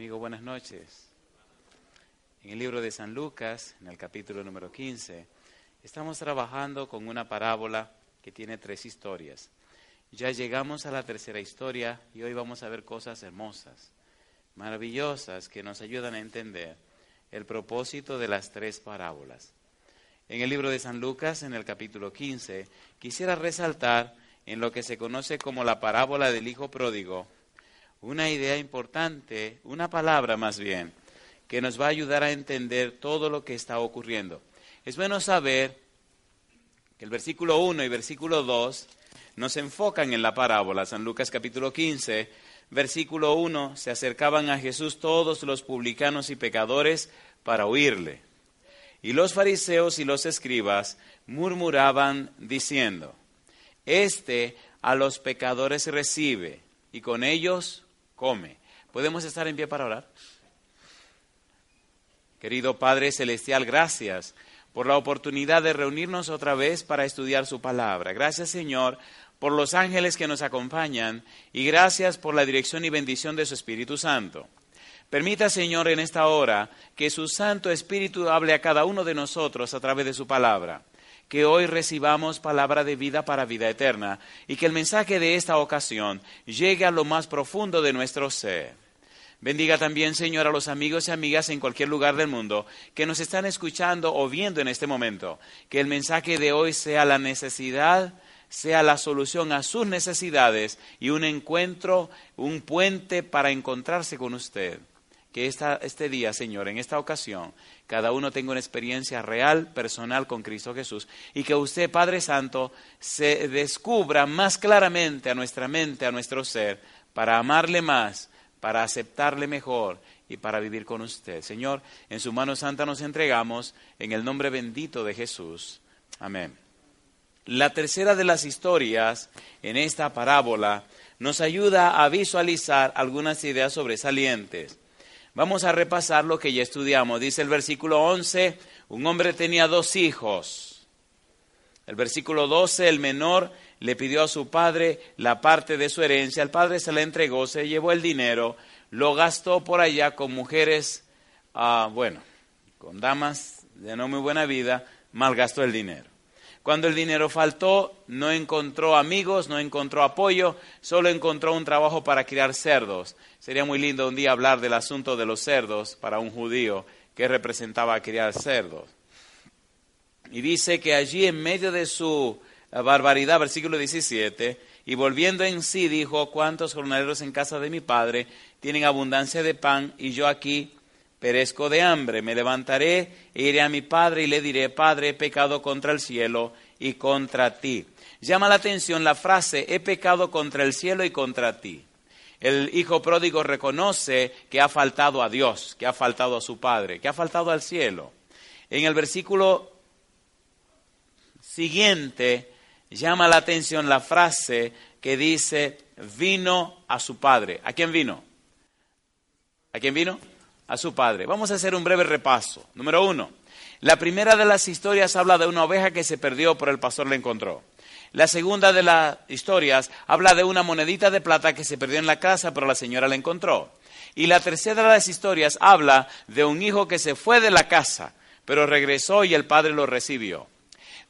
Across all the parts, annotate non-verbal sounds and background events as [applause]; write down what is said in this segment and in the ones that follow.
Amigo, buenas noches. En el libro de San Lucas, en el capítulo número 15, estamos trabajando con una parábola que tiene tres historias. Ya llegamos a la tercera historia y hoy vamos a ver cosas hermosas, maravillosas, que nos ayudan a entender el propósito de las tres parábolas. En el libro de San Lucas, en el capítulo 15, quisiera resaltar en lo que se conoce como la parábola del Hijo Pródigo una idea importante, una palabra más bien, que nos va a ayudar a entender todo lo que está ocurriendo. Es bueno saber que el versículo 1 y versículo 2 nos enfocan en la parábola. San Lucas capítulo 15, versículo 1, se acercaban a Jesús todos los publicanos y pecadores para oírle. Y los fariseos y los escribas murmuraban diciendo, Este a los pecadores recibe y con ellos come. ¿Podemos estar en pie para orar? Querido Padre Celestial, gracias por la oportunidad de reunirnos otra vez para estudiar su palabra. Gracias, Señor, por los ángeles que nos acompañan y gracias por la dirección y bendición de su Espíritu Santo. Permita, Señor, en esta hora que su Santo Espíritu hable a cada uno de nosotros a través de su palabra que hoy recibamos palabra de vida para vida eterna y que el mensaje de esta ocasión llegue a lo más profundo de nuestro ser. Bendiga también, Señor, a los amigos y amigas en cualquier lugar del mundo que nos están escuchando o viendo en este momento. Que el mensaje de hoy sea la necesidad, sea la solución a sus necesidades y un encuentro, un puente para encontrarse con usted que este día, Señor, en esta ocasión, cada uno tenga una experiencia real, personal con Cristo Jesús y que usted, Padre Santo, se descubra más claramente a nuestra mente, a nuestro ser, para amarle más, para aceptarle mejor y para vivir con usted. Señor, en su mano santa nos entregamos en el nombre bendito de Jesús. Amén. La tercera de las historias en esta parábola nos ayuda a visualizar algunas ideas sobresalientes. Vamos a repasar lo que ya estudiamos. Dice el versículo 11, un hombre tenía dos hijos. El versículo 12, el menor le pidió a su padre la parte de su herencia. El padre se la entregó, se llevó el dinero, lo gastó por allá con mujeres, ah, bueno, con damas de no muy buena vida, malgastó el dinero. Cuando el dinero faltó, no encontró amigos, no encontró apoyo, solo encontró un trabajo para criar cerdos. Sería muy lindo un día hablar del asunto de los cerdos para un judío que representaba criar cerdos. Y dice que allí en medio de su barbaridad, versículo 17, y volviendo en sí dijo, ¿cuántos jornaleros en casa de mi padre tienen abundancia de pan y yo aquí perezco de hambre, me levantaré e iré a mi padre y le diré, Padre, he pecado contra el cielo y contra ti. Llama la atención la frase, he pecado contra el cielo y contra ti. El hijo pródigo reconoce que ha faltado a Dios, que ha faltado a su padre, que ha faltado al cielo. En el versículo siguiente llama la atención la frase que dice, vino a su padre. ¿A quién vino? ¿A quién vino? A su padre. Vamos a hacer un breve repaso. Número uno, la primera de las historias habla de una oveja que se perdió, pero el pastor la encontró. La segunda de las historias habla de una monedita de plata que se perdió en la casa, pero la señora la encontró. Y la tercera de las historias habla de un hijo que se fue de la casa, pero regresó y el padre lo recibió.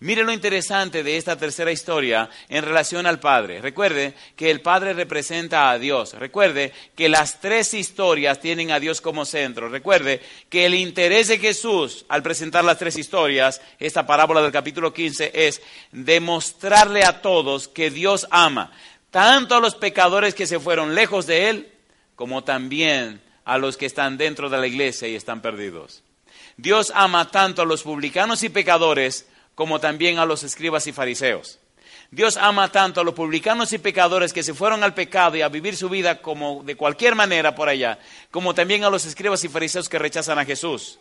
Mire lo interesante de esta tercera historia en relación al Padre. Recuerde que el Padre representa a Dios. Recuerde que las tres historias tienen a Dios como centro. Recuerde que el interés de Jesús al presentar las tres historias, esta parábola del capítulo 15, es demostrarle a todos que Dios ama tanto a los pecadores que se fueron lejos de Él, como también a los que están dentro de la iglesia y están perdidos. Dios ama tanto a los publicanos y pecadores como también a los escribas y fariseos. Dios ama tanto a los publicanos y pecadores que se fueron al pecado y a vivir su vida como de cualquier manera por allá, como también a los escribas y fariseos que rechazan a Jesús.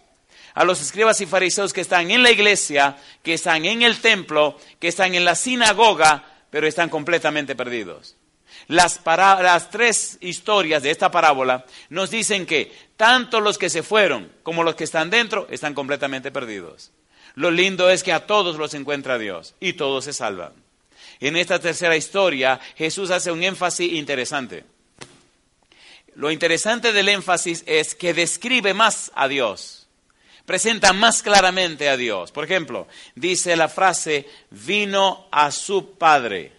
A los escribas y fariseos que están en la iglesia, que están en el templo, que están en la sinagoga, pero están completamente perdidos. Las, tres historias de esta parábola nos dicen que tanto los que se fueron como los que están dentro están completamente perdidos. Lo lindo es que a todos los encuentra Dios y todos se salvan. En esta tercera historia, Jesús hace un énfasis interesante. lo interesante del énfasis es que describe más a Dios, presenta más claramente a Dios. Por ejemplo, dice la frase, vino a su Padre.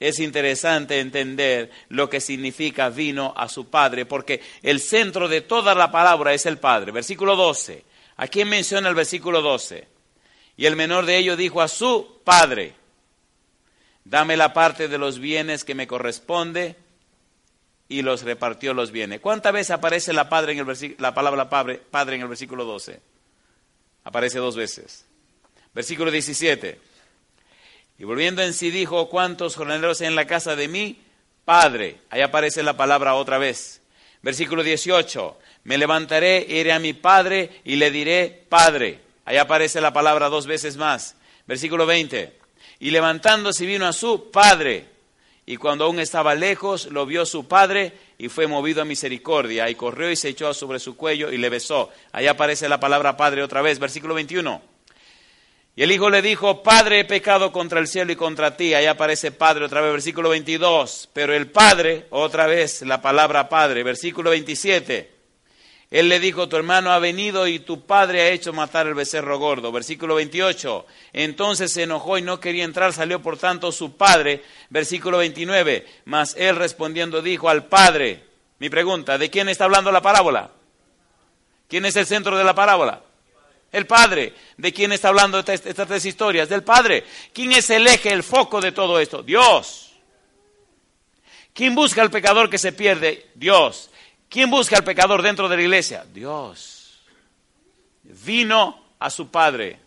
Es interesante entender lo que significa vino a su Padre, porque el centro de toda la palabra es el Padre. Versículo 12. ¿A quién menciona el versículo 12? Y el menor de ellos dijo a su Padre, dame la parte de los bienes que me corresponde, y los repartió los bienes. ¿Cuántas veces aparece la, padre en el la palabra padre, en el versículo 12? Aparece dos veces. Versículo 17. Y volviendo en sí dijo, ¿cuántos jornaleros hay en la casa de mi padre? Ahí aparece la palabra otra vez. Versículo 18, me levantaré, iré a mi padre y le diré, padre. Ahí aparece la palabra dos veces más. Versículo 20, y levantándose vino a su padre. Y cuando aún estaba lejos, lo vio su padre y fue movido a misericordia. Y corrió y se echó sobre su cuello y le besó. Ahí aparece la palabra padre otra vez. Versículo 21. Y el hijo le dijo, Padre, he pecado contra el cielo y contra ti. Ahí aparece Padre otra vez, versículo 22. Pero el Padre, otra vez la palabra Padre, versículo 27. Él le dijo, tu hermano ha venido y tu padre ha hecho matar el becerro gordo. Versículo 28. Entonces se enojó y no quería entrar, salió por tanto su padre. Versículo 29. Mas él respondiendo dijo al padre, mi pregunta, ¿de quién está hablando la parábola? ¿Quién es el centro de la parábola? El Padre. ¿De quién está hablando estas, tres historias? Del Padre. ¿Quién es el eje, el foco de todo esto? Dios. ¿Quién busca al pecador que se pierde? Dios. ¿Quién busca al pecador dentro de la iglesia? Dios. Vino a su Padre.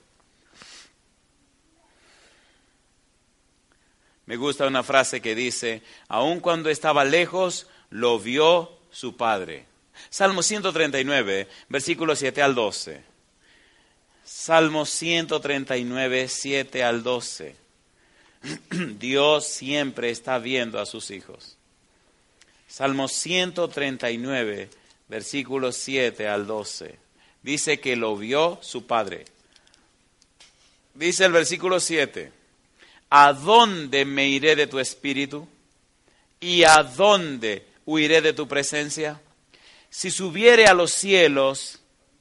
Me gusta una frase que dice, aun cuando estaba lejos, lo vio su Padre. Salmo 139, versículos 7 al 12. Salmo 139, 7 al 12. [clears throat] Dios siempre está viendo a sus hijos. Salmo 139, versículos 7 al 12. Dice que lo vio su padre. Dice el versículo 7, ¿a dónde me iré de tu espíritu? ¿Y a dónde huiré de tu presencia? Si subiere a los cielos,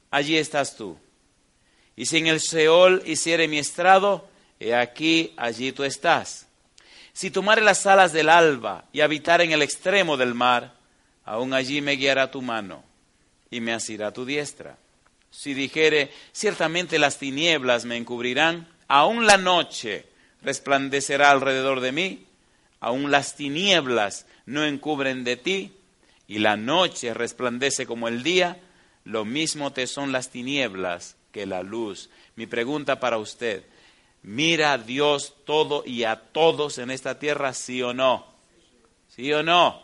allí estás tú y si en el Seol hiciere mi estrado, he aquí, allí tú estás. Si tomare las alas del alba y habitar en el extremo del mar, aún allí me guiará tu mano y me asirá tu diestra. Si dijere, ciertamente las tinieblas me encubrirán, aún la noche resplandecerá alrededor de mí, aún las tinieblas no encubren de ti, y la noche resplandece como el día, lo mismo te son las tinieblas que la luz. Mi pregunta para usted, ¿mira a Dios todo y a todos en esta tierra, sí o no? ¿Sí o no?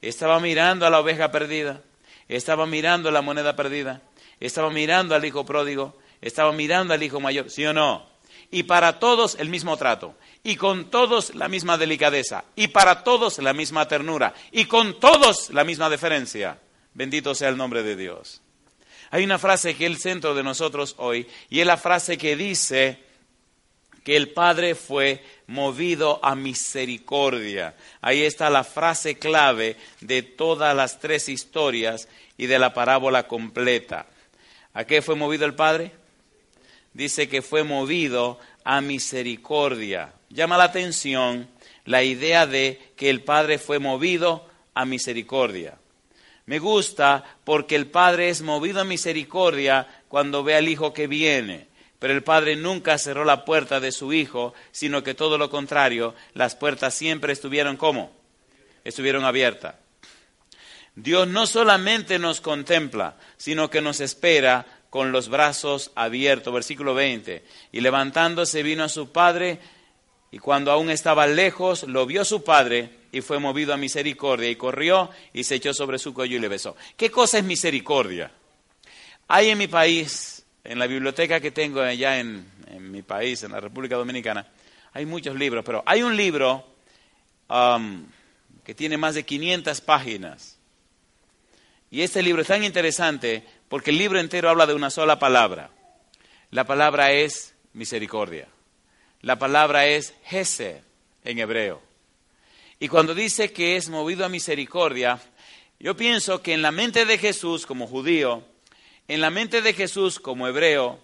Estaba mirando a la oveja perdida, estaba mirando a la moneda perdida, estaba mirando al hijo pródigo, estaba mirando al hijo mayor, ¿sí o no? Y para todos el mismo trato, y con todos la misma delicadeza, y para todos la misma ternura, y con todos la misma deferencia. Bendito sea el nombre de Dios. Hay una frase que es el centro de nosotros hoy y es la frase que dice que el Padre fue movido a misericordia. Ahí está la frase clave de todas las tres historias y de la parábola completa. ¿A qué fue movido el Padre? Dice que fue movido a misericordia. Llama la atención la idea de que el Padre fue movido a misericordia. Me gusta porque el Padre es movido a misericordia cuando ve al Hijo que viene. Pero el Padre nunca cerró la puerta de su Hijo, sino que todo lo contrario, las puertas siempre estuvieron como? Estuvieron abiertas. Dios no solamente nos contempla, sino que nos espera con los brazos abiertos. Versículo 20. Y levantándose vino a su Padre, y cuando aún estaba lejos, lo vio su Padre y fue movido a misericordia y corrió y se echó sobre su cuello y le besó. ¿Qué cosa es misericordia? Hay en mi país, en la biblioteca que tengo allá en, mi país, en la República Dominicana, hay muchos libros, pero hay un libro um, que tiene más de 500 páginas. Y este libro es tan interesante porque el libro entero habla de una sola palabra. La palabra es misericordia. La palabra es Hesed en hebreo. Y cuando dice que es movido a misericordia, Yo pienso que en la mente de Jesús como judío, en la mente de Jesús como hebreo,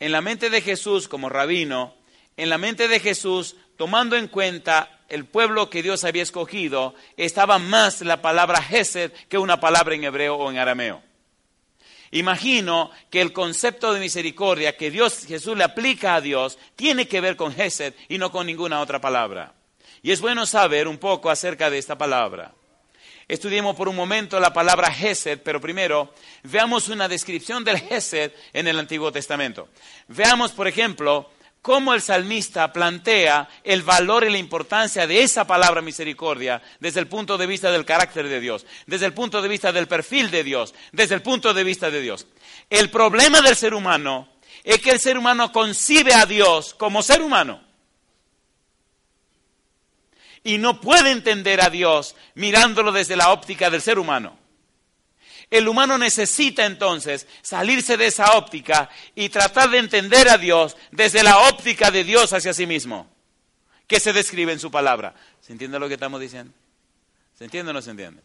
en la mente de Jesús como rabino, en la mente de Jesús, tomando en cuenta el pueblo que Dios había escogido, estaba más la palabra Hesed que una palabra en hebreo o en arameo. Imagino que el concepto de misericordia que Dios, Jesús le aplica a Dios tiene que ver con Hesed y no con ninguna otra palabra. Y es bueno saber un poco acerca de esta palabra. Estudiemos por un momento la palabra Hesed, pero primero veamos una descripción del Hesed en el Antiguo Testamento. Veamos, por ejemplo, cómo el salmista plantea el valor y la importancia de esa palabra misericordia desde el punto de vista del carácter de Dios, desde el punto de vista del perfil de Dios, desde el punto de vista de Dios. El problema del ser humano es que el ser humano concibe a Dios como ser humano y no puede entender a Dios mirándolo desde la óptica del ser humano. El humano necesita entonces salirse de esa óptica y tratar de entender a Dios desde la óptica de Dios hacia sí mismo, que se describe en su palabra. ¿Se entiende lo que estamos diciendo? ¿Se entiende o no se entiende?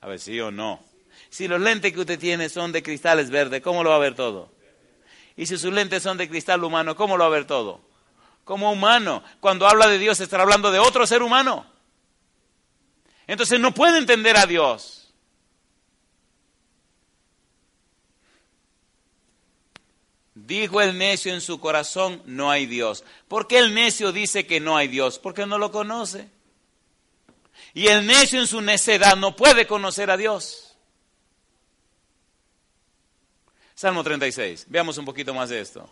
A ver, sí o no. Si los lentes que usted tiene son de cristales verdes, ¿cómo lo va a ver todo? Y si sus lentes son de cristal humano, ¿cómo lo va a ver todo? Como humano. Cuando habla de Dios, está hablando de otro ser humano. Entonces no puede entender a Dios. Dijo el necio en su corazón, no hay Dios. ¿Por qué el necio dice que no hay Dios? Porque no lo conoce. Y el necio en su necedad no puede conocer a Dios. Salmo 36. Veamos un poquito más de esto.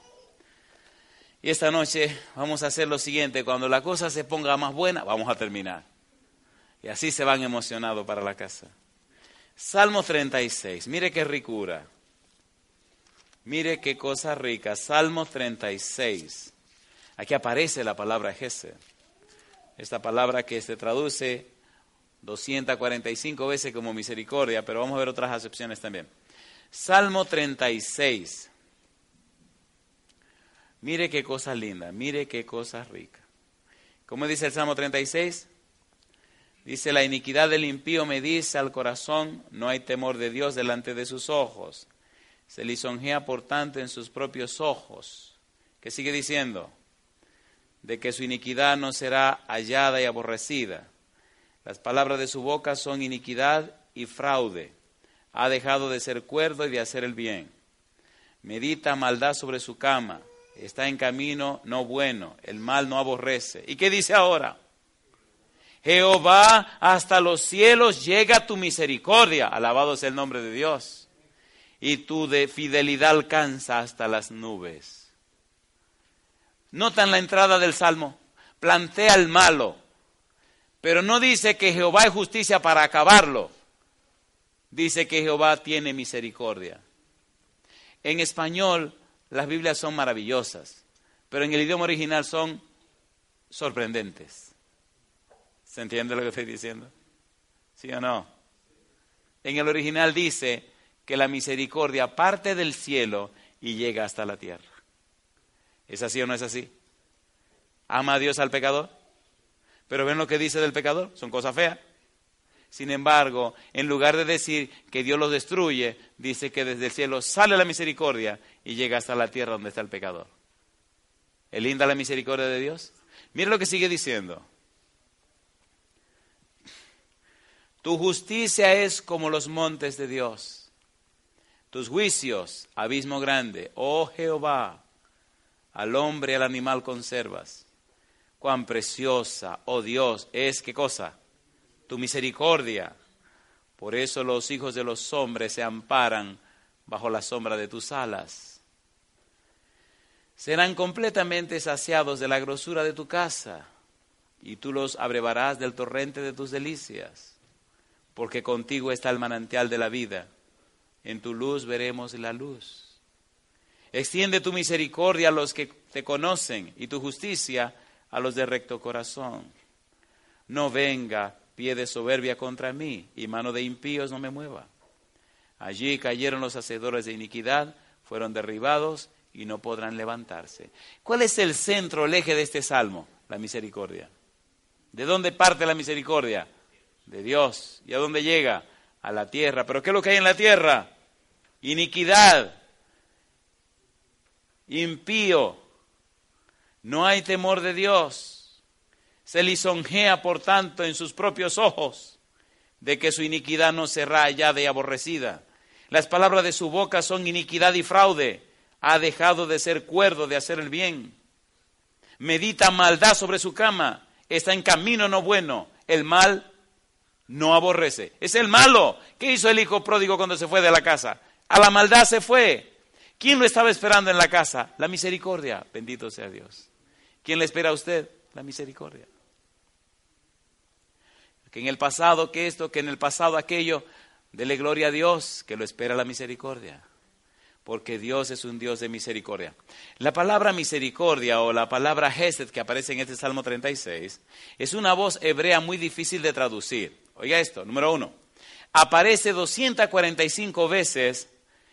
Y esta noche vamos a hacer lo siguiente, cuando la cosa se ponga más buena, vamos a terminar. Y así se van emocionados para la casa. Salmo 36, mire qué ricura. Mire qué cosa rica. Salmo 36. Aquí aparece la palabra Gesed. Esta palabra que se traduce 245 veces como misericordia, pero vamos a ver otras acepciones también. Salmo 36. Mire qué cosa linda, mire qué cosa rica. ¿Cómo dice el Salmo 36? Dice, la iniquidad del impío me dice al corazón, no hay temor de Dios delante de sus ojos. Se lisonjea por tanto en sus propios ojos. ¿Qué sigue diciendo? De que su iniquidad no será hallada y aborrecida. Las palabras de su boca son iniquidad y fraude. Ha dejado de ser cuerdo y de hacer el bien. Medita maldad sobre su cama está en camino no bueno, el mal no aborrece. ¿Y qué dice ahora? Jehová, hasta los cielos llega tu misericordia, alabado sea el nombre de Dios, y tu de fidelidad alcanza hasta las nubes. Notan la entrada del Salmo, plantea el malo, pero no dice que Jehová es justicia para acabarlo, dice que Jehová tiene misericordia. En español, las Biblias son maravillosas, pero en el idioma original son sorprendentes. ¿Se entiende lo que estoy diciendo? ¿Sí o no? En el original dice que la misericordia parte del cielo y llega hasta la tierra. ¿Es así o no es así? ¿Ama a Dios al pecador? Pero ven lo que dice del pecador, son cosas feas. Sin embargo, en lugar de decir que Dios los destruye, dice que desde el cielo sale la misericordia y llega hasta la tierra donde está el pecador. ¿Es linda la misericordia de Dios? Mira lo que sigue diciendo. Tu justicia es como los montes de Dios. Tus juicios, abismo grande. Oh Jehová, al hombre y al animal conservas. Cuán preciosa, oh Dios, es qué cosa? Tu misericordia. Por eso los hijos de los hombres se amparan bajo la sombra de tus alas serán completamente saciados de la grosura de tu casa, y tú los abrevarás del torrente de tus delicias, porque contigo está el manantial de la vida. En tu luz veremos la luz. Extiende tu misericordia a los que te conocen y tu justicia a los de recto corazón. No venga pie de soberbia contra mí y mano de impíos no me mueva. Allí cayeron los hacedores de iniquidad, fueron derribados y no podrán levantarse. ¿Cuál es el centro, el eje de este salmo? La misericordia. ¿De dónde parte la misericordia? De Dios. ¿Y a dónde llega? a la tierra. ¿Pero qué es lo que hay en la tierra? Iniquidad, impío, no hay temor de Dios. Se lisonjea, por tanto, en sus propios ojos de que su iniquidad no será hallada y aborrecida. Las palabras de su boca son iniquidad y fraude. Ha dejado de ser cuerdo de hacer el bien. Medita maldad sobre su cama. Está en camino no bueno. El mal no aborrece. Es el malo. ¿Qué hizo el hijo pródigo cuando se fue de la casa? A la maldad se fue. ¿Quién lo estaba esperando en la casa? La misericordia. Bendito sea Dios. ¿Quién le espera a usted? La misericordia. Que en el pasado que esto, que en el pasado aquello, dele gloria a Dios, que lo espera la misericordia. Porque Dios es un Dios de misericordia. La palabra misericordia o la palabra Hesed que aparece en este Salmo 36 es una voz hebrea muy difícil de traducir. Oiga esto, número uno. Aparece 245 veces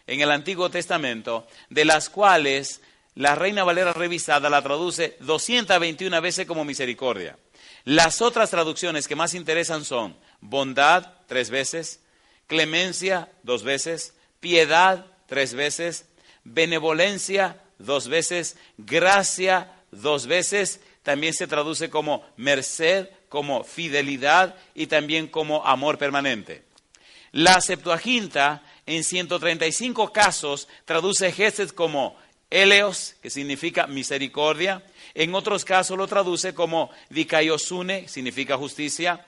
en el Antiguo Testamento, de las cuales la Reina Valera revisada la traduce 221 veces como misericordia. Las otras traducciones que más interesan son bondad tres veces, clemencia dos veces, piedad tres veces, benevolencia dos veces, gracia dos veces, también se traduce como merced, como fidelidad y también como amor permanente. La Septuaginta en 135 casos traduce Gesed como Eleos, que significa misericordia. En otros casos lo traduce como Dikaiosune, significa justicia.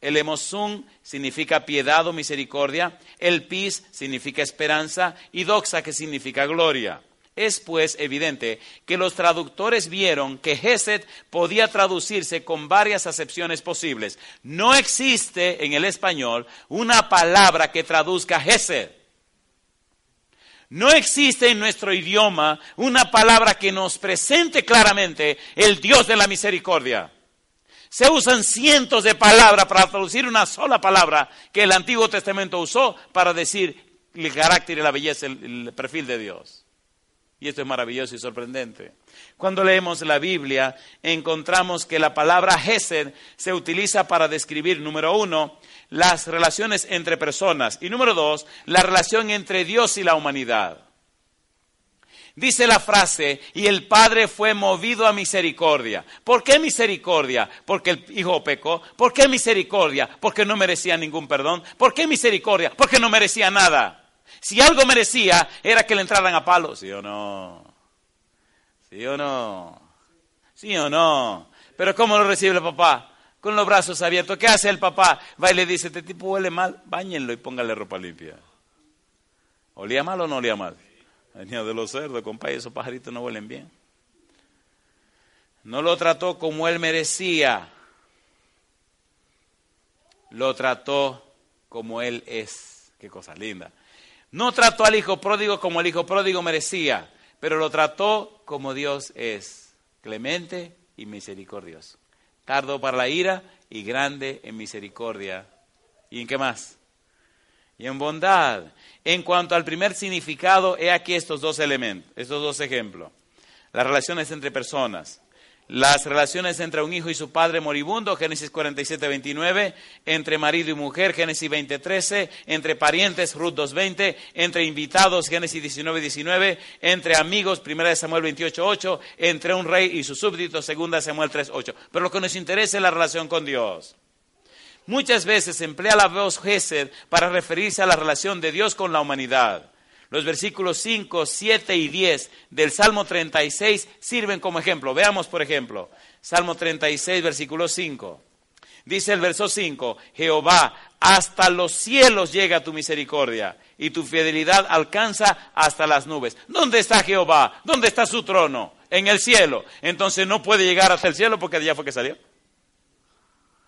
Elemosun significa piedad o misericordia. El Pis significa esperanza. Y Doxa, que significa gloria. Es pues evidente que los traductores vieron que Gesed podía traducirse con varias acepciones posibles. No existe en el español una palabra que traduzca Gesed. No existe en nuestro idioma una palabra que nos presente claramente el Dios de la misericordia. Se usan cientos de palabras para traducir una sola palabra que el Antiguo Testamento usó para decir el carácter y la belleza, el, perfil de Dios. Y esto es maravilloso y sorprendente. Cuando leemos la Biblia, encontramos que la palabra Hesed se utiliza para describir, número uno, las relaciones entre personas y número dos, la relación entre Dios y la humanidad. Dice la frase, y el Padre fue movido a misericordia. ¿Por qué misericordia? Porque el Hijo pecó. ¿Por qué misericordia? Porque no merecía ningún perdón. ¿Por qué misericordia? Porque no merecía nada. Si algo merecía, era que le entraran a palos, ¿sí o no? ¿Sí o no? ¿Sí o no? Pero ¿cómo lo recibe el papá? Con los brazos abiertos. ¿Qué hace el papá? Va y le dice, este tipo huele mal, báñenlo y póngale ropa limpia. ¿Olía mal o no olía mal? Venía de los cerdos, compadre, esos pajaritos no huelen bien. No lo trató como él merecía. Lo trató como él es. Qué cosa linda. No trató al hijo pródigo como el hijo pródigo merecía, pero lo trató como Dios es, clemente y misericordioso. Tardo para la ira y grande en misericordia. ¿Y en qué más? Y en bondad. En cuanto al primer significado, he aquí estos dos elementos, estos dos ejemplos. Las relaciones entre personas las relaciones entre un hijo y su padre moribundo, Génesis 47, 29, entre marido y mujer, Génesis 20, 13, entre parientes, Ruth 2, 20, entre invitados, Génesis 19, 19, entre amigos, 1 Samuel 28, 8, entre un rey y su súbdito, 2 Samuel 3, 8. Pero lo que nos interesa es la relación con Dios. Muchas veces emplea la voz Gesed para referirse a la relación de Dios con la humanidad. Los versículos 5, 7 y 10 del Salmo 36 sirven como ejemplo. Veamos, por ejemplo, Salmo 36, versículo 5. Dice el verso 5, Jehová, hasta los cielos llega tu misericordia y tu fidelidad alcanza hasta las nubes. ¿Dónde está Jehová? ¿Dónde está su trono? En el cielo. Entonces no puede llegar hasta el cielo porque allá fue que salió.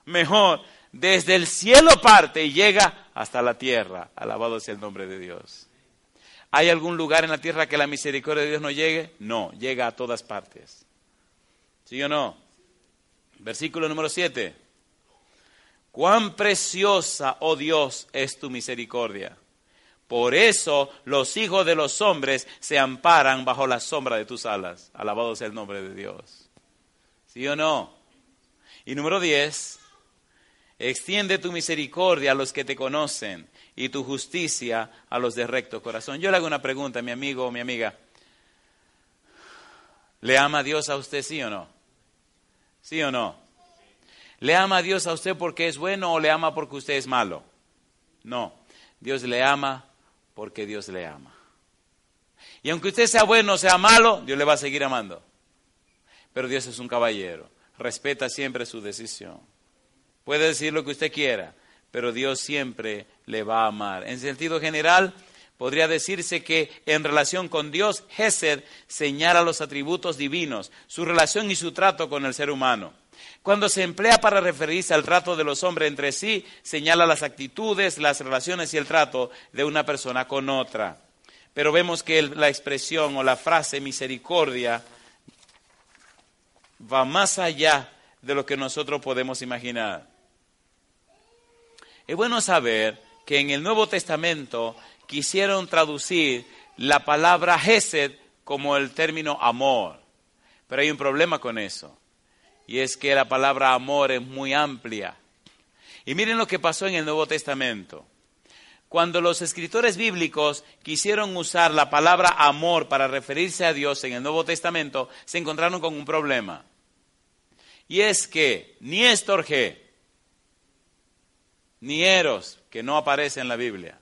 Mejor, desde el cielo parte y llega hasta la tierra. Alabado sea el nombre de Dios. ¿Hay algún lugar en la tierra que la misericordia de Dios no llegue? No, llega a todas partes. ¿Sí o no? Versículo número 7. Cuán preciosa, oh Dios, es tu misericordia. Por eso los hijos de los hombres se amparan bajo la sombra de tus alas. Alabado sea el nombre de Dios. ¿Sí o no? Y número 10. Extiende tu misericordia a los que te conocen y tu justicia a los de recto corazón. Yo le hago una pregunta, mi amigo o mi amiga. ¿Le ama a Dios a usted, sí o no? ¿Sí o no? ¿Le ama a Dios a usted porque es bueno o le ama porque usted es malo? No, Dios le ama porque Dios le ama. Y aunque usted sea bueno o sea malo, Dios le va a seguir amando. Pero Dios es un caballero, respeta siempre su decisión. Puede decir lo que usted quiera, pero Dios siempre le va a amar. En sentido general, podría decirse que en relación con Dios, Gesed señala los atributos divinos, su relación y su trato con el ser humano. Cuando se emplea para referirse al trato de los hombres entre sí, señala las actitudes, las relaciones y el trato de una persona con otra. Pero vemos que la expresión o la frase misericordia va más allá de lo que nosotros podemos imaginar. Es bueno saber que en el Nuevo Testamento quisieron traducir la palabra Gesed como el término amor. Pero hay un problema con eso. Y es que la palabra amor es muy amplia. Y miren lo que pasó en el Nuevo Testamento. Cuando los escritores bíblicos quisieron usar la palabra amor para referirse a Dios en el Nuevo Testamento, se encontraron con un problema. Y es que ni Estorge, ni Eros, que no aparece en la Biblia,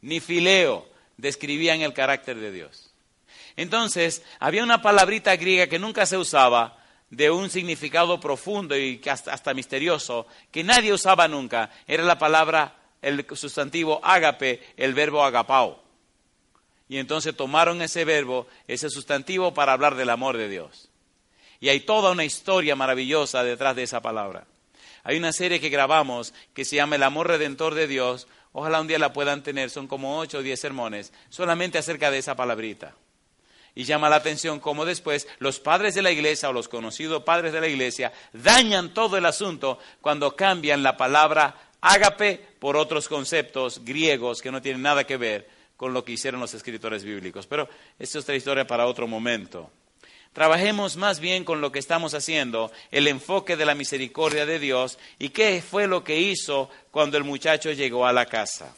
ni Fileo describían el carácter de Dios. Entonces, había una palabrita griega que nunca se usaba, de un significado profundo y hasta, misterioso, que nadie usaba nunca. Era la palabra, el sustantivo ágape, el verbo agapao. Y entonces tomaron ese verbo, ese sustantivo, para hablar del amor de Dios. Y hay toda una historia maravillosa detrás de esa palabra. Hay una serie que grabamos que se llama El amor redentor de Dios. Ojalá un día la puedan tener, son como ocho o diez sermones, solamente acerca de esa palabrita. Y llama la atención cómo después los padres de la iglesia o los conocidos padres de la iglesia dañan todo el asunto cuando cambian la palabra ágape por otros conceptos griegos que no tienen nada que ver con lo que hicieron los escritores bíblicos. Pero esta es otra historia para otro momento. Trabajemos más bien con lo que estamos haciendo, el enfoque de la misericordia de Dios y qué fue lo que hizo cuando el muchacho llegó a la casa.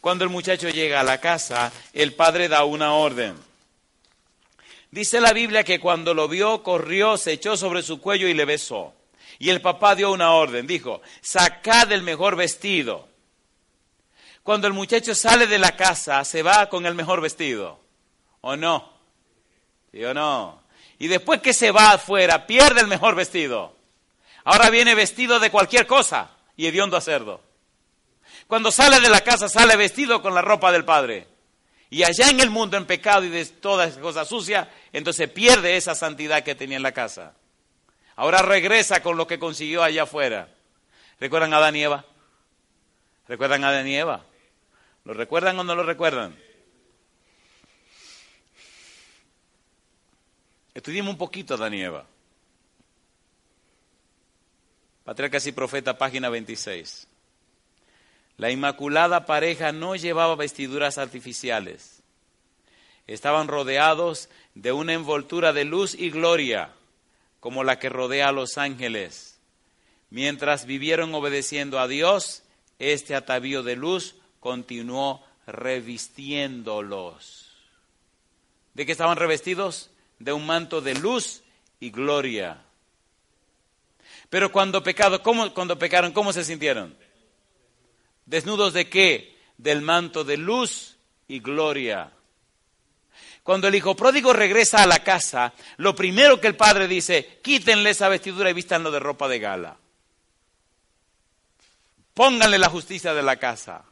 Cuando el muchacho llega a la casa, el padre da una orden. Dice la Biblia que cuando lo vio, corrió, se echó sobre su cuello y le besó. Y el papá dio una orden, dijo, sacad el mejor vestido. Cuando el muchacho sale de la casa, se va con el mejor vestido. ¿O no? ¿Sí o no? Y después que se va afuera, pierde el mejor vestido. Ahora viene vestido de cualquier cosa y hediondo a cerdo. Cuando sale de la casa, sale vestido con la ropa del padre y allá en el mundo en pecado y de todas esas cosas sucias, entonces pierde esa santidad que tenía en la casa. Ahora regresa con lo que consiguió allá afuera. ¿Recuerdan a Adán y Eva? ¿Recuerdan a Adán y Eva? ¿Lo recuerdan o no lo recuerdan? Estudiemos un poquito a Adán. Patriarcas y Profeta, página 26. La inmaculada pareja no llevaba vestiduras artificiales. Estaban rodeados de una envoltura de luz y gloria, como la que rodea a los ángeles. Mientras vivieron obedeciendo a Dios, este atavío de luz continuó revistiéndolos. ¿De qué estaban revestidos? De un manto de luz y gloria. Pero cuando, pecado, ¿cómo, cuando pecaron, ¿cómo se sintieron? ¿Desnudos de qué? Del manto de luz y gloria. Cuando el hijo pródigo regresa a la casa, lo primero que el padre dice, quítenle esa vestidura y vístanlo de ropa de gala. Pónganle la justicia de la casa.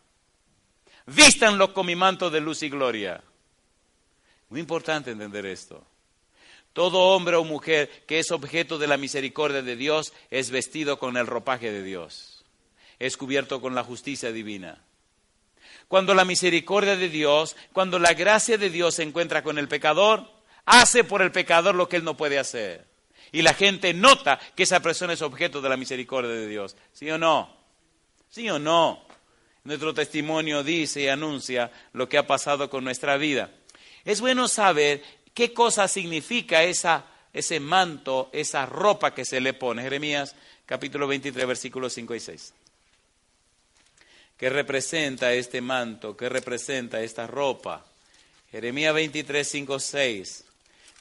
Vístanlo con mi manto de luz y gloria. Muy importante entender esto. Todo hombre o mujer que es objeto de la misericordia de Dios es vestido con el ropaje de Dios es cubierto con la justicia divina. Cuando la misericordia de Dios, cuando la gracia de Dios se encuentra con el pecador, hace por el pecador lo que él no puede hacer. Y la gente nota que esa persona es objeto de la misericordia de Dios. ¿Sí o no? ¿Sí o no? Nuestro testimonio dice y anuncia lo que ha pasado con nuestra vida. Es bueno saber qué cosa significa ese manto, esa ropa que se le pone. Jeremías capítulo 23, versículos 5 y 6. ¿Qué representa este manto? ¿Qué representa esta ropa? Jeremías 23, 5, 6.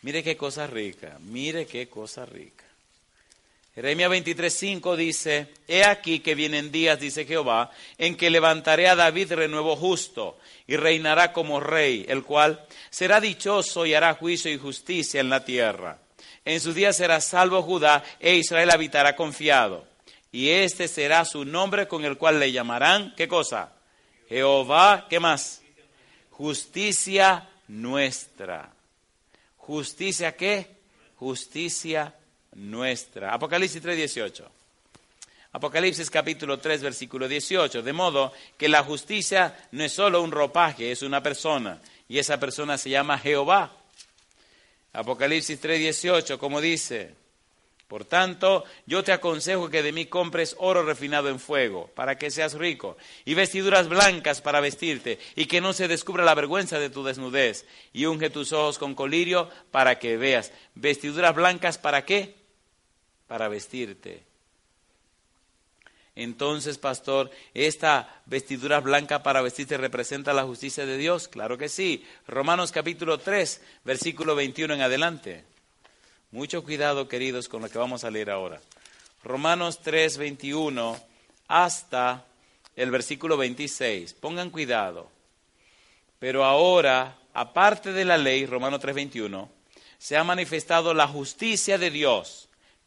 Mire qué cosa rica, mire qué cosa rica. Jeremías 23, 5 dice, He aquí que vienen días, dice Jehová, en que levantaré a David renuevo justo y reinará como rey, el cual será dichoso y hará juicio y justicia en la tierra. En sus días será salvo Judá e Israel habitará confiado. Y este será su nombre con el cual le llamarán, ¿qué cosa? Jehová, ¿qué más? Justicia nuestra. ¿Justicia qué? Justicia nuestra. Apocalipsis 3:18. Apocalipsis capítulo 3, versículo 18. De modo que la justicia no es solo un ropaje, es una persona. Y esa persona se llama Jehová. Apocalipsis 3:18, como dice, por tanto, yo te aconsejo que de mí compres oro refinado en fuego, para que seas rico, y vestiduras blancas para vestirte, y que no se descubra la vergüenza de tu desnudez, y unge tus ojos con colirio para que veas. ¿Vestiduras blancas para qué? Para vestirte. Entonces, pastor, ¿esta vestidura blanca para vestirte representa la justicia de Dios? Claro que sí. Romanos capítulo 3, versículo 21 en adelante. Mucho cuidado, queridos, con lo que vamos a leer ahora. Romanos 3, 21 hasta el versículo 26. Pongan cuidado. Pero ahora, aparte de la ley, Romanos 3, 21, se ha manifestado la justicia de Dios,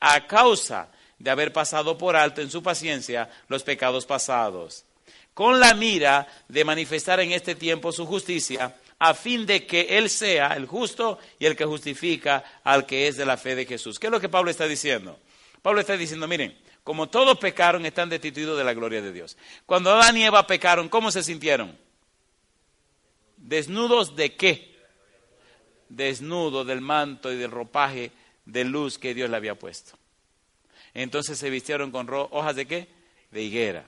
a causa de haber pasado por alto en su paciencia los pecados pasados, con la mira de manifestar en este tiempo su justicia, a fin de que Él sea el justo y el que justifica al que es de la fe de Jesús. ¿Qué es lo que Pablo está diciendo? Pablo está diciendo, miren, como todos pecaron, están destituidos de la gloria de Dios. Cuando Adán y Eva pecaron, ¿cómo se sintieron? ¿Desnudos de qué? Desnudos del manto y del ropaje de luz que Dios le había puesto. Entonces se vistieron con hojas de qué? De higuera.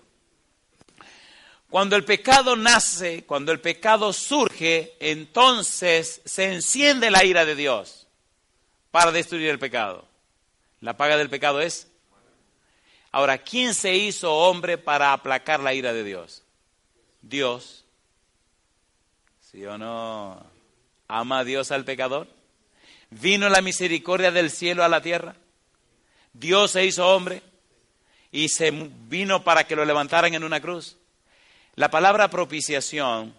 Cuando el pecado nace, cuando el pecado surge, entonces se enciende la ira de Dios para destruir el pecado. La paga del pecado es. Ahora, ¿quién se hizo hombre para aplacar la ira de Dios? Dios. ¿Sí o no? ¿Ama a Dios al pecador? ¿Vino la misericordia del cielo a la tierra? Dios se hizo hombre y se vino para que lo levantaran en una cruz. La palabra propiciación,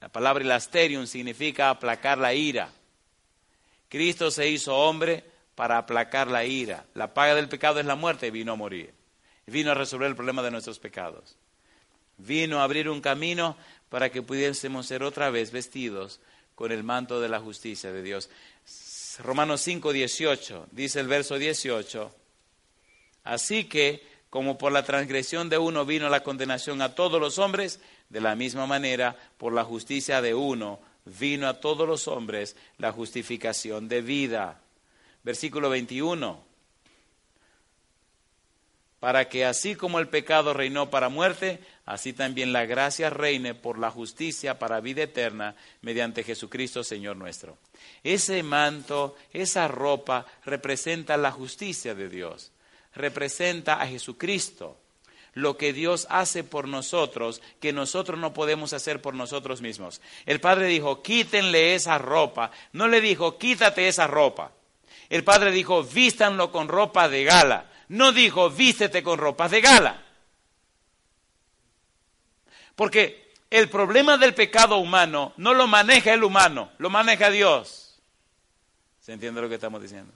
la palabra ilasterium significa aplacar la ira. Cristo se hizo hombre para aplacar la ira. La paga del pecado es la muerte y vino a morir. Vino a resolver el problema de nuestros pecados. Vino a abrir un camino para que pudiésemos ser otra vez vestidos con el manto de la justicia de Dios. Romanos 5, 18, dice el verso 18. Así que, como por la transgresión de uno vino la condenación a todos los hombres, de la misma manera, por la justicia de uno vino a todos los hombres la justificación de vida. Versículo 21. Para que así como el pecado reinó para muerte, así también la gracia reine por la justicia para vida eterna mediante Jesucristo Señor nuestro. Ese manto, esa ropa representa la justicia de Dios, representa a Jesucristo, lo que Dios hace por nosotros, que nosotros no podemos hacer por nosotros mismos. El Padre dijo, quítenle esa ropa. No le dijo, quítate esa ropa. El Padre dijo, vístanlo con ropa de gala. No dijo, vístete con ropa de gala. Porque el problema del pecado humano no lo maneja el humano, lo maneja Dios. ¿Se entiende lo que estamos diciendo?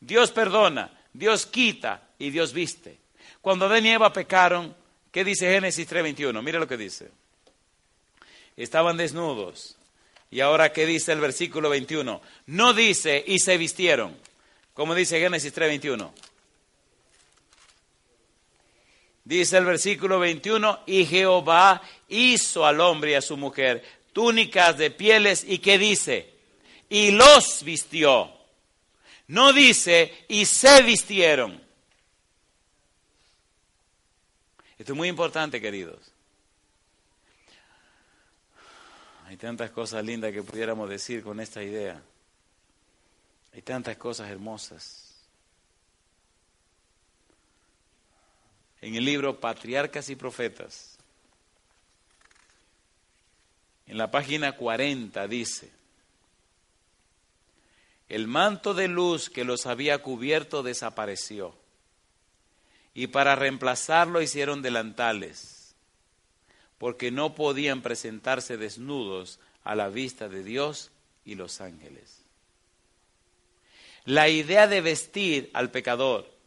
Dios perdona, Dios quita y Dios viste. Cuando Adán y Eva pecaron, ¿qué dice Génesis 3:21? Mire lo que dice. Estaban desnudos. Y ahora, ¿qué dice el versículo 21? No dice y se vistieron, como dice Génesis 3:21. Dice el versículo 21, y Jehová hizo al hombre y a su mujer túnicas de pieles y qué dice, y los vistió. No dice, y se vistieron. Esto es muy importante, queridos. Hay tantas cosas lindas que pudiéramos decir con esta idea. Hay tantas cosas hermosas. En el libro Patriarcas y Profetas, en la página 40 dice, el manto de luz que los había cubierto desapareció y para reemplazarlo hicieron delantales, porque no podían presentarse desnudos a la vista de Dios y los ángeles. La idea de vestir al pecador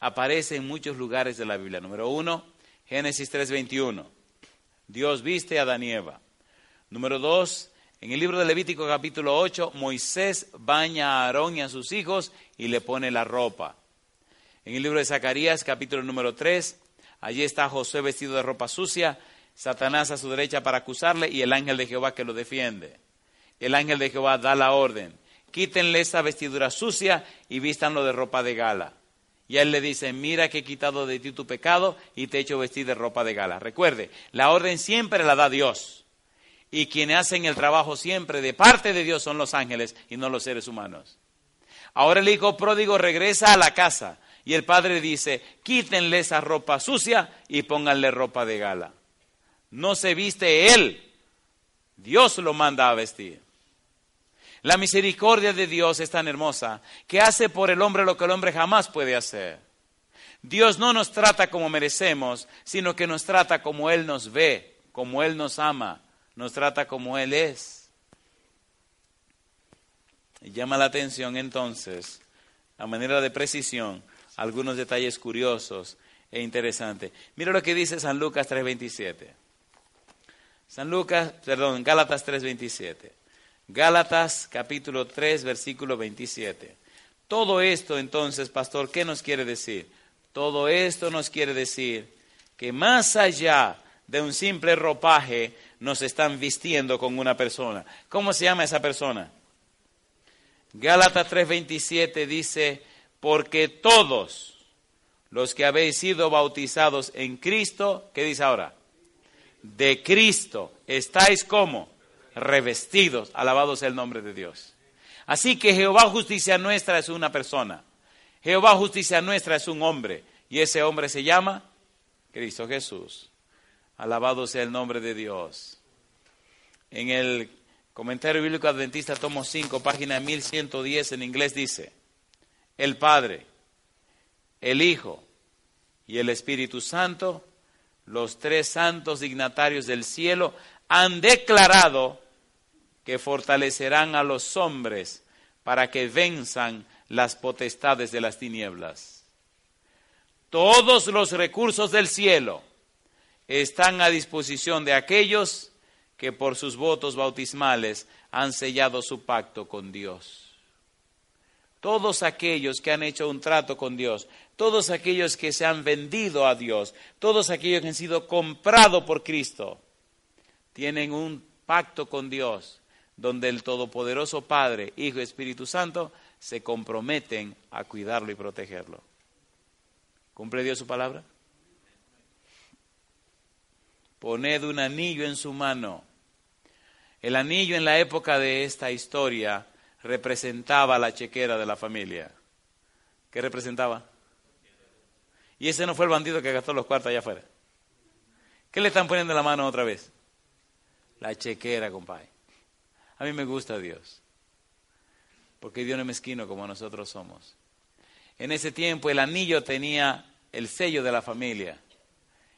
aparece en muchos lugares de la Biblia. Número uno, Génesis 3:21. Dios viste a Adán y Eva. Número dos, en el libro de Levítico capítulo 8, Moisés baña a Aarón y a sus hijos y le pone la ropa. En el libro de Zacarías capítulo número 3, allí está José vestido de ropa sucia, Satanás a su derecha para acusarle y el ángel de Jehová que lo defiende. El ángel de Jehová da la orden, quítenle esa vestidura sucia y vístanlo de ropa de gala. Y él le dice, mira que he quitado de ti tu pecado y te he hecho vestir de ropa de gala. Recuerde, la orden siempre la da Dios. Y quienes hacen el trabajo siempre de parte de Dios son los ángeles y no los seres humanos. Ahora el hijo pródigo regresa a la casa y el padre dice, quítenle esa ropa sucia y pónganle ropa de gala. No se viste él, Dios lo manda a vestir. La misericordia de Dios es tan hermosa que hace por el hombre lo que el hombre jamás puede hacer. Dios no nos trata como merecemos, sino que nos trata como Él nos ve, como Él nos ama, nos trata como Él es. Y llama la atención entonces, a manera de precisión, algunos detalles curiosos e interesantes. Mira lo que dice San Lucas 3.27. San Lucas, perdón, Gálatas 3.27. Gálatas capítulo 3, versículo 27. Todo esto entonces, pastor, ¿qué nos quiere decir? Todo esto nos quiere decir que más allá de un simple ropaje, nos están vistiendo con una persona. ¿Cómo se llama esa persona? Gálatas 3:27 dice, porque todos los que habéis sido bautizados en Cristo, ¿qué dice ahora? De Cristo, estáis como revestidos, alabado sea el nombre de Dios. Así que Jehová justicia nuestra es una persona. Jehová justicia nuestra es un hombre. Y ese hombre se llama Cristo Jesús. Alabado sea el nombre de Dios. En el comentario bíblico adventista, tomo 5, página 1110 en inglés dice, el Padre, el Hijo y el Espíritu Santo, los tres santos dignatarios del cielo, han declarado que fortalecerán a los hombres para que venzan las potestades de las tinieblas. Todos los recursos del cielo están a disposición de aquellos que por sus votos bautismales han sellado su pacto con Dios. Todos aquellos que han hecho un trato con Dios, todos aquellos que se han vendido a Dios, todos aquellos que han sido comprados por Cristo, tienen un pacto con Dios donde el Todopoderoso Padre, Hijo y Espíritu Santo se comprometen a cuidarlo y protegerlo. ¿Cumple Dios su palabra? Poned un anillo en su mano. El anillo en la época de esta historia representaba la chequera de la familia. ¿Qué representaba? Y ese no fue el bandido que gastó los cuartos allá afuera. ¿Qué le están poniendo en la mano otra vez? La chequera, compadre. A mí me gusta Dios, porque Dios no es mezquino como nosotros somos. En ese tiempo el anillo tenía el sello de la familia.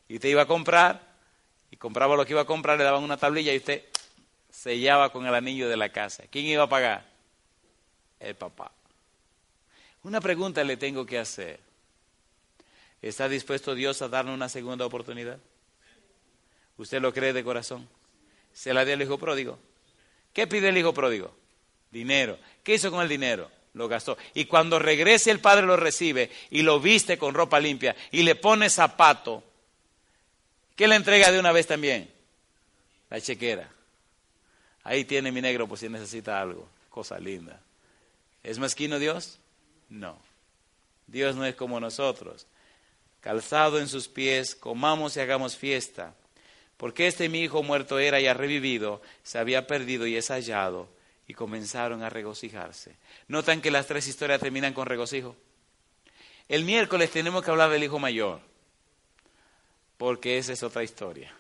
Y usted iba a comprar, y compraba lo que iba a comprar, le daban una tablilla y usted sellaba con el anillo de la casa. ¿Quién iba a pagar? El papá. Una pregunta le tengo que hacer. ¿Está dispuesto Dios a darnos una segunda oportunidad? ¿Usted lo cree de corazón? ¿Se la dio el hijo pródigo? ¿Qué pide el hijo pródigo? Dinero. ¿Qué hizo con el dinero? lo gastó. Y cuando regrese el padre lo recibe y lo viste con ropa limpia y le pone zapato. ¿Qué le entrega de una vez también? La chequera. Ahí tiene mi negro por si necesita algo. Cosa linda. ¿Es mezquino Dios? No. Dios no es como nosotros. Calzado en sus pies, comamos y hagamos fiesta. Porque este mi hijo muerto era y ha revivido, se había perdido y es hallado y comenzaron a regocijarse. ¿Notan que las tres historias terminan con regocijo? El miércoles tenemos que hablar del hijo mayor, porque esa es otra historia.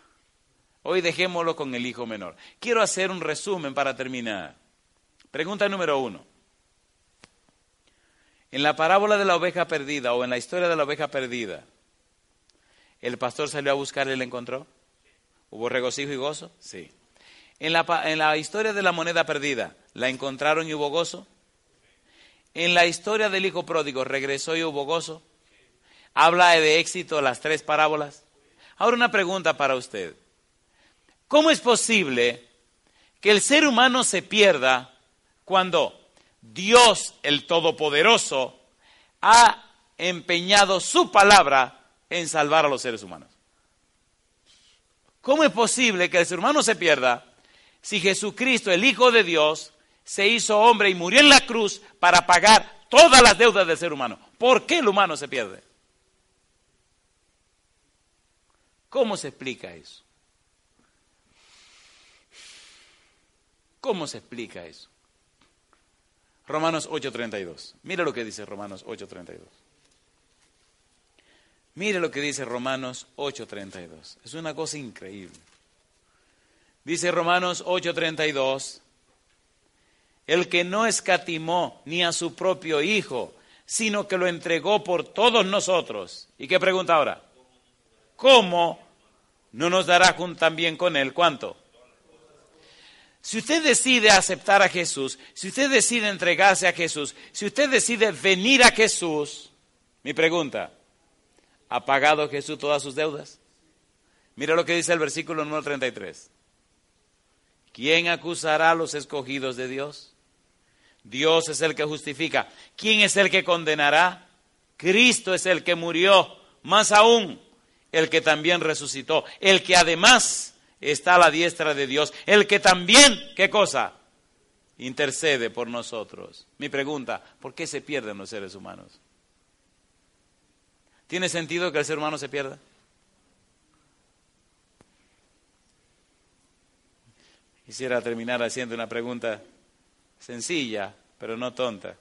Hoy dejémoslo con el hijo menor. Quiero hacer un resumen para terminar. Pregunta número uno. En la parábola de la oveja perdida o en la historia de la oveja perdida, ¿el pastor salió a buscar y le encontró? ¿Hubo regocijo y gozo? Sí. En la, en la historia de la moneda perdida, ¿la encontraron y hubo gozo? En la historia del hijo pródigo, ¿regresó y hubo gozo? ¿Habla de éxito las tres parábolas? Ahora una pregunta para usted. ¿Cómo es posible que el ser humano se pierda cuando Dios el Todopoderoso ha empeñado su palabra en salvar a los seres humanos? ¿Cómo es posible que el ser humano se pierda si Jesucristo, el Hijo de Dios, se hizo hombre y murió en la cruz para pagar todas las deudas del ser humano. ¿Por qué el humano se pierde? ¿Cómo se explica eso? ¿Cómo se explica eso? Romanos 8:32. Mira lo que dice Romanos 8:32. Mire lo que dice Romanos 8:32. Es una cosa increíble. Dice Romanos 8:32, el que no escatimó ni a su propio Hijo, sino que lo entregó por todos nosotros. ¿Y qué pregunta ahora? ¿Cómo no nos dará también con él cuánto? Si usted decide aceptar a Jesús, si usted decide entregarse a Jesús, si usted decide venir a Jesús, mi pregunta, ¿ha pagado Jesús todas sus deudas? Mira lo que dice el versículo número 33. ¿Quién acusará a los escogidos de Dios? Dios es el que justifica. ¿Quién es el que condenará? Cristo es el que murió, más aún el que también resucitó, el que además está a la diestra de Dios, el que también, ¿qué cosa? Intercede por nosotros. Mi pregunta, ¿por qué se pierden los seres humanos? ¿Tiene sentido que el ser humano se pierda? Quisiera terminar haciendo una pregunta sencilla, pero no tonta.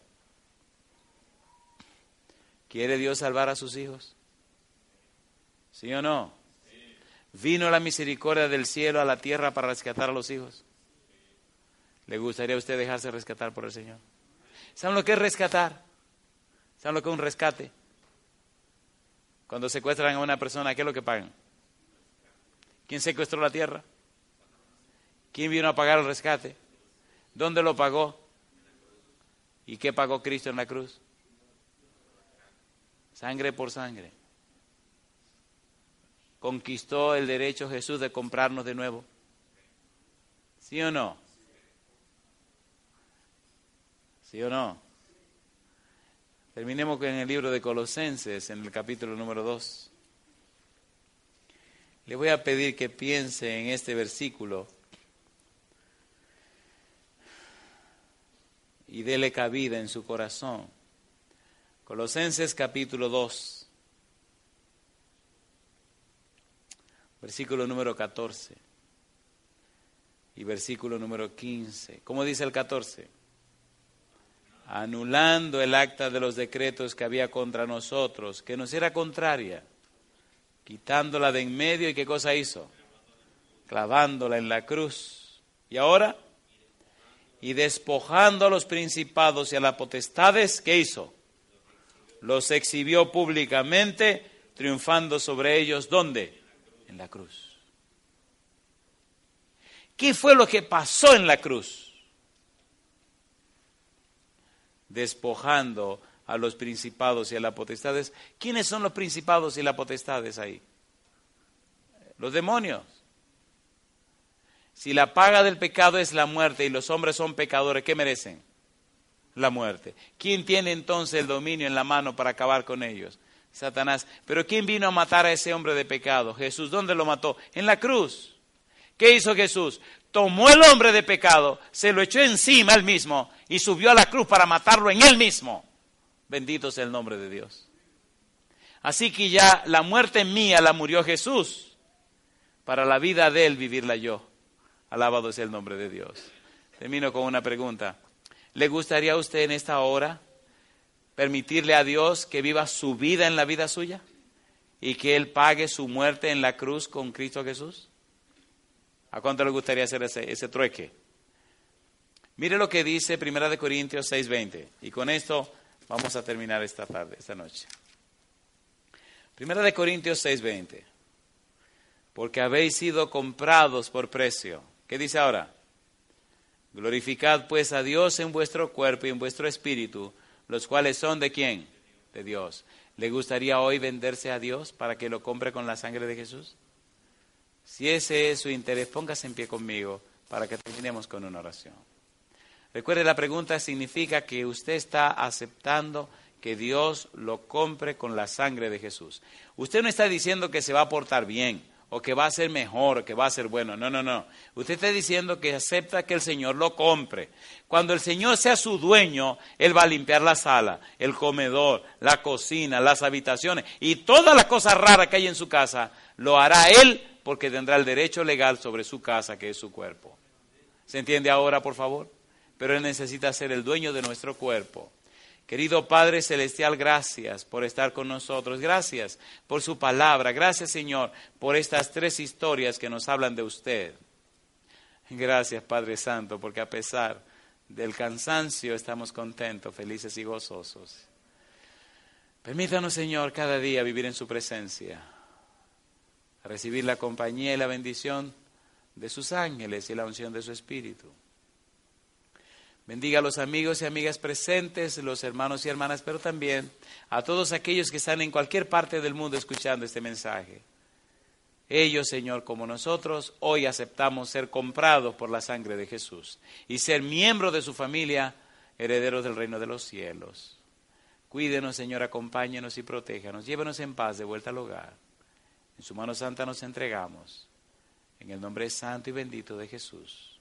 ¿Quiere Dios salvar a sus hijos? ¿Sí o no? ¿Vino la misericordia del cielo a la tierra para rescatar a los hijos? ¿Le gustaría a usted dejarse rescatar por el Señor? ¿Saben lo que es rescatar? ¿Saben lo que es un rescate? Cuando secuestran a una persona, ¿qué es lo que pagan? ¿Quién secuestró la tierra? ¿Quién vino a pagar el rescate? ¿Dónde lo pagó? ¿Y qué pagó Cristo en la cruz? Sangre por sangre. Conquistó el derecho Jesús de comprarnos de nuevo. ¿Sí o no? ¿Sí o no? Terminemos con el libro de Colosenses, en el capítulo número 2. Le voy a pedir que piense en este versículo y dele cabida en su corazón. Colosenses capítulo 2, versículo número 14 y versículo número 15. ¿Cómo dice el 14? Anulando el acta de los decretos que había contra nosotros, que nos era contraria, quitándola de en medio y qué cosa hizo? Clavándola en la cruz. ¿Y ahora? y despojando a los principados y a las potestades, ¿qué hizo? Los exhibió públicamente, triunfando sobre ellos, ¿dónde? En la cruz. ¿Qué fue lo que pasó en la cruz? Despojando a los principados y a las potestades. ¿Quiénes son los principados y las potestades ahí? Los demonios. Si la paga del pecado es la muerte y los hombres son pecadores, ¿qué merecen? La muerte. ¿Quién tiene entonces el dominio en la mano para acabar con ellos? Satanás. Pero ¿quién vino a matar a ese hombre de pecado? Jesús. ¿Dónde lo mató? En la cruz. ¿Qué hizo Jesús? Tomó el hombre de pecado, se lo echó encima él mismo y subió a la cruz para matarlo en él mismo. Bendito sea el nombre de Dios. Así que ya la muerte mía la murió Jesús. Para la vida de él vivirla yo. Alabado sea el nombre de Dios. Termino con una pregunta. ¿Le gustaría a usted en esta hora permitirle a Dios que viva su vida en la vida suya? ¿Y que Él pague su muerte en la cruz con Cristo Jesús? ¿A cuánto le gustaría hacer ese, ese trueque? Mire lo que dice Primera de Corintios 6:20. Y con esto vamos a terminar esta tarde, esta noche. Primera de Corintios 6:20. Porque habéis sido comprados por precio. ¿Qué dice ahora? Glorificad pues a Dios en vuestro cuerpo y en vuestro espíritu, los cuales son de quién? De Dios. ¿Le gustaría hoy venderse a Dios para que lo compre con la sangre de Jesús? Si ese es su interés, póngase en pie conmigo para que terminemos con una oración. Recuerde, la pregunta significa que usted está aceptando que Dios lo compre con la sangre de Jesús. Usted no está diciendo que se va a portar bien o que va a ser mejor o que va a ser bueno. No, no, no. Usted está diciendo que acepta que el Señor lo compre. Cuando el Señor sea su dueño, Él va a limpiar la sala, el comedor, la cocina, las habitaciones y todas las cosas raras que hay en su casa. Lo hará Él porque tendrá el derecho legal sobre su casa, que es su cuerpo. ¿Se entiende ahora, por favor? Pero Él necesita ser el dueño de nuestro cuerpo. Querido Padre Celestial, gracias por estar con nosotros. Gracias por su palabra. Gracias, Señor, por estas tres historias que nos hablan de usted. Gracias, Padre Santo, porque a pesar del cansancio estamos contentos, felices y gozosos. Permítanos, Señor, cada día vivir en su presencia recibir la compañía y la bendición de sus ángeles y la unción de su Espíritu. Bendiga a los amigos y amigas presentes, los hermanos y hermanas, pero también a todos aquellos que están en cualquier parte del mundo escuchando este mensaje. Ellos, Señor, como nosotros, hoy aceptamos ser comprados por la sangre de Jesús y ser miembros de su familia, herederos del reino de los cielos. Cuídenos, Señor, acompáñenos y protéjanos. Llévenos en paz de vuelta al hogar. En su mano santa nos entregamos. En el nombre santo y bendito de Jesús.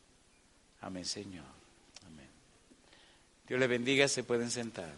Amén, Señor. Amén. Dios le bendiga, se pueden sentar.